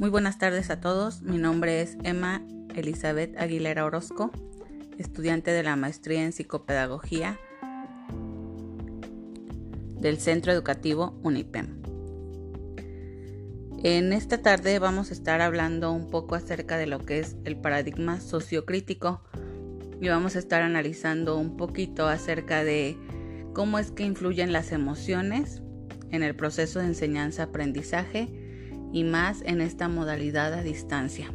Muy buenas tardes a todos. Mi nombre es Emma Elizabeth Aguilera Orozco, estudiante de la maestría en psicopedagogía del Centro Educativo UNIPEM. En esta tarde vamos a estar hablando un poco acerca de lo que es el paradigma sociocrítico y vamos a estar analizando un poquito acerca de cómo es que influyen las emociones en el proceso de enseñanza-aprendizaje y más en esta modalidad a distancia.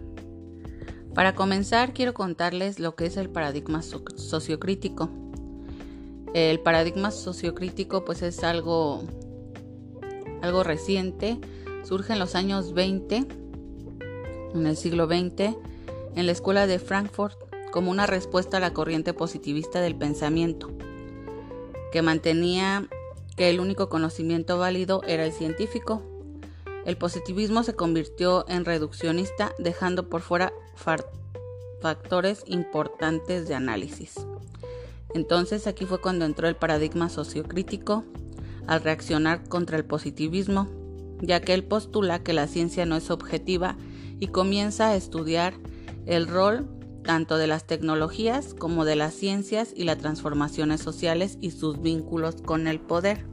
Para comenzar, quiero contarles lo que es el paradigma sociocrítico. El paradigma sociocrítico pues es algo, algo reciente, surge en los años 20, en el siglo XX, en la escuela de Frankfurt como una respuesta a la corriente positivista del pensamiento, que mantenía que el único conocimiento válido era el científico el positivismo se convirtió en reduccionista, dejando por fuera factores importantes de análisis. Entonces aquí fue cuando entró el paradigma sociocrítico al reaccionar contra el positivismo, ya que él postula que la ciencia no es objetiva y comienza a estudiar el rol tanto de las tecnologías como de las ciencias y las transformaciones sociales y sus vínculos con el poder.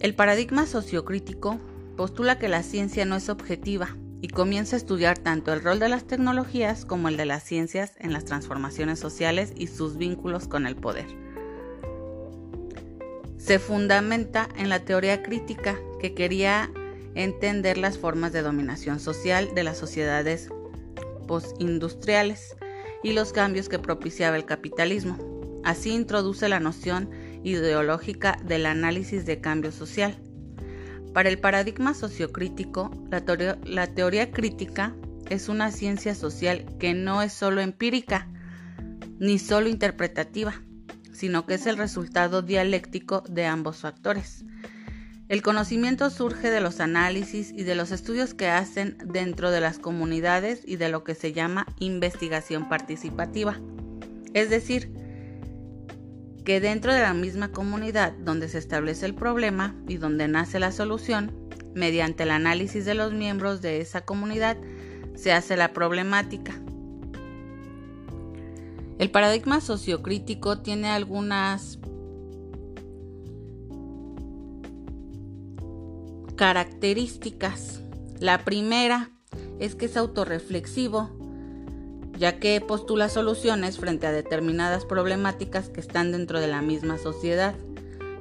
El paradigma sociocrítico postula que la ciencia no es objetiva y comienza a estudiar tanto el rol de las tecnologías como el de las ciencias en las transformaciones sociales y sus vínculos con el poder. Se fundamenta en la teoría crítica que quería entender las formas de dominación social de las sociedades postindustriales y los cambios que propiciaba el capitalismo. Así introduce la noción ideológica del análisis de cambio social, para el paradigma sociocrítico, la teoría, crítica es una ciencia social que no es solo empírica ni solo interpretativa, sino que es el resultado dialéctico de ambos factores. El conocimiento surge de los análisis y de los estudios que hacen dentro de las comunidades y de lo que se llama investigación participativa. Es decir, que dentro de la misma comunidad donde se establece el problema y donde nace la solución, mediante el análisis de los miembros de esa comunidad, se hace la problemática. El paradigma sociocrítico tiene algunas características. La primera es que es autorreflexivo, ya que postula soluciones frente a determinadas problemáticas que están dentro de la misma sociedad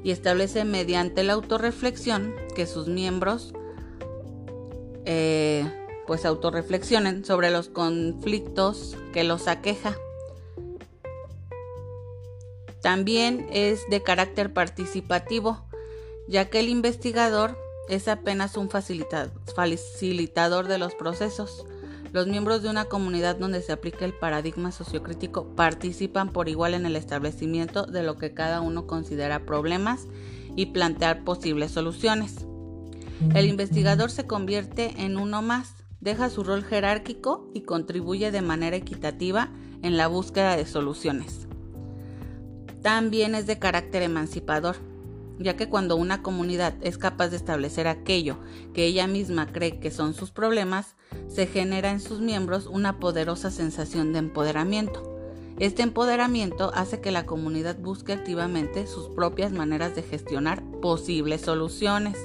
y establece mediante la autorreflexión que sus miembros eh, pues autorreflexionen sobre los conflictos que los aqueja. También es de carácter participativo, ya que el investigador es apenas un facilitador de los procesos los miembros de una comunidad donde se aplica el paradigma sociocrítico participan por igual en el establecimiento de lo que cada uno considera problemas y plantear posibles soluciones. El investigador se convierte en uno más, deja su rol jerárquico y contribuye de manera equitativa en la búsqueda de soluciones. También es de carácter emancipador, ya que cuando una comunidad es capaz de establecer aquello que ella misma cree que son sus problemas, se genera en sus miembros una poderosa sensación de empoderamiento. Este empoderamiento hace que la comunidad busque activamente sus propias maneras de gestionar posibles soluciones.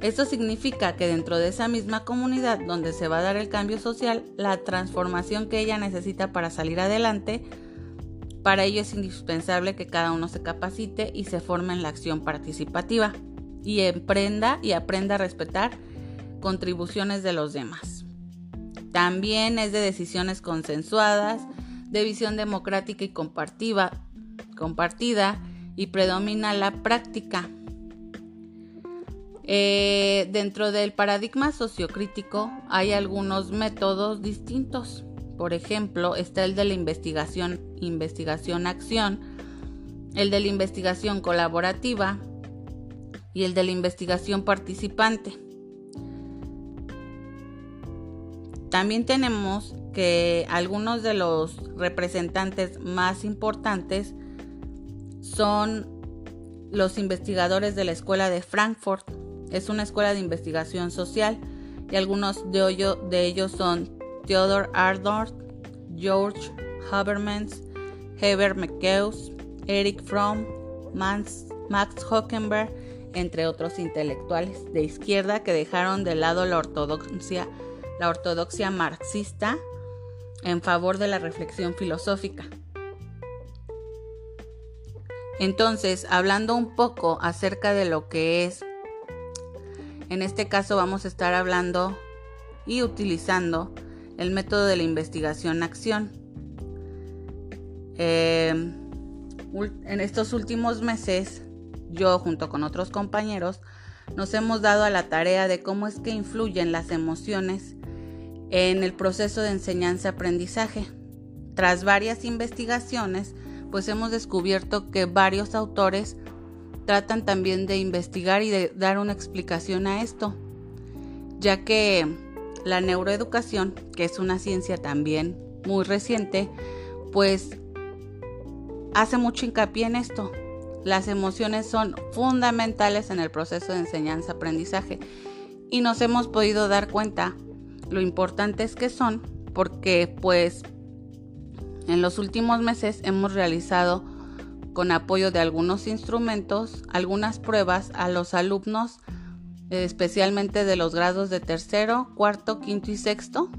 Esto significa que dentro de esa misma comunidad donde se va a dar el cambio social, la transformación que ella necesita para salir adelante, para ello es indispensable que cada uno se capacite y se forme en la acción participativa y emprenda y aprenda a respetar contribuciones de los demás. También es de decisiones consensuadas, de visión democrática y compartida, compartida y predomina la práctica. Eh, dentro del paradigma sociocrítico hay algunos métodos distintos. Por ejemplo, está el de la investigación, investigación-acción, el de la investigación colaborativa y el de la investigación participante. También tenemos que algunos de los representantes más importantes son los investigadores de la Escuela de Frankfurt. Es una escuela de investigación social y algunos de, ellos son Theodore Arnold, George Habermas, Heber McCeus, Eric Fromm, Max Hockenberg, entre otros intelectuales de izquierda que dejaron de lado la ortodoxia, la ortodoxia marxista en favor de la reflexión filosófica. Entonces, hablando un poco acerca de lo que es, en este caso vamos a estar hablando y utilizando el método de la investigación-acción. Eh, en estos últimos meses, yo junto con otros compañeros, nos hemos dado a la tarea de cómo es que influyen las emociones en el proceso de enseñanza-aprendizaje. Tras varias investigaciones, pues hemos descubierto que varios autores tratan también de investigar y de dar una explicación a esto, ya que la neuroeducación, que es una ciencia también muy reciente, pues hace mucho hincapié en esto. Las emociones son fundamentales en el proceso de enseñanza-aprendizaje y nos hemos podido dar cuenta lo importantes que son porque pues en los últimos meses hemos realizado con apoyo de algunos instrumentos algunas pruebas a los alumnos especialmente de los grados de tercero, cuarto, quinto y sexto.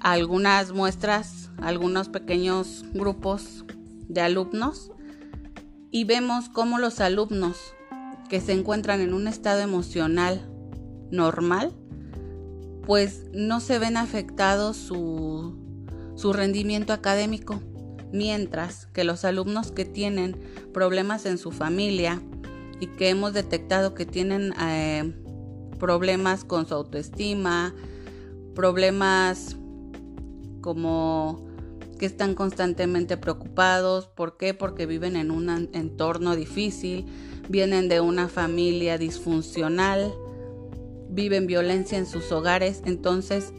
Algunas muestras, algunos pequeños grupos de alumnos y vemos cómo los alumnos que se encuentran en un estado emocional normal pues no se ven afectados su, rendimiento académico, mientras que los alumnos que tienen problemas en su familia y que hemos detectado que tienen eh, problemas con su autoestima, problemas como que están constantemente preocupados. ¿Por qué? Porque viven en un entorno difícil, vienen de una familia disfuncional, viven violencia en sus hogares, entonces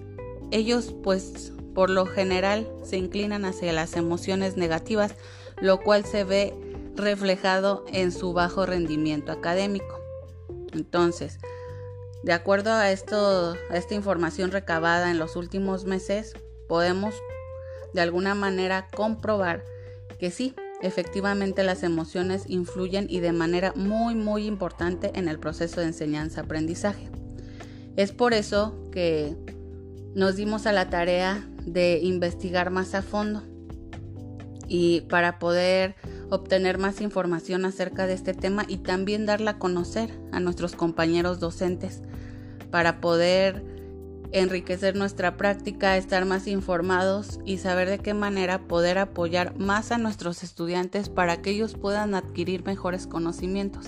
ellos pues por lo general se inclinan hacia las emociones negativas, lo cual se ve reflejado en su bajo rendimiento académico. Entonces, de acuerdo a esto, a esta información recabada en los últimos meses, podemos de alguna manera comprobar que sí, efectivamente las emociones influyen y de manera muy muy importante en el proceso de enseñanza-aprendizaje. Es por eso que nos dimos a la tarea de investigar más a fondo y para poder obtener más información acerca de este tema y también darla a conocer a nuestros compañeros docentes para poder enriquecer nuestra práctica, estar más informados y saber de qué manera poder apoyar más a nuestros estudiantes para que ellos puedan adquirir mejores conocimientos.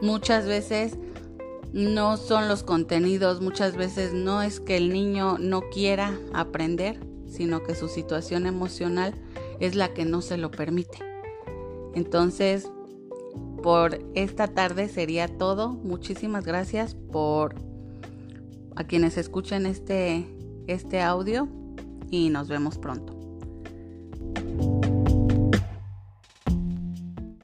Muchas veces no son los contenidos, muchas veces no es que el niño no quiera aprender, sino que su situación emocional es la que no se lo permite. Entonces, por esta tarde sería todo. Muchísimas gracias por a quienes escuchen este, este audio y nos vemos pronto.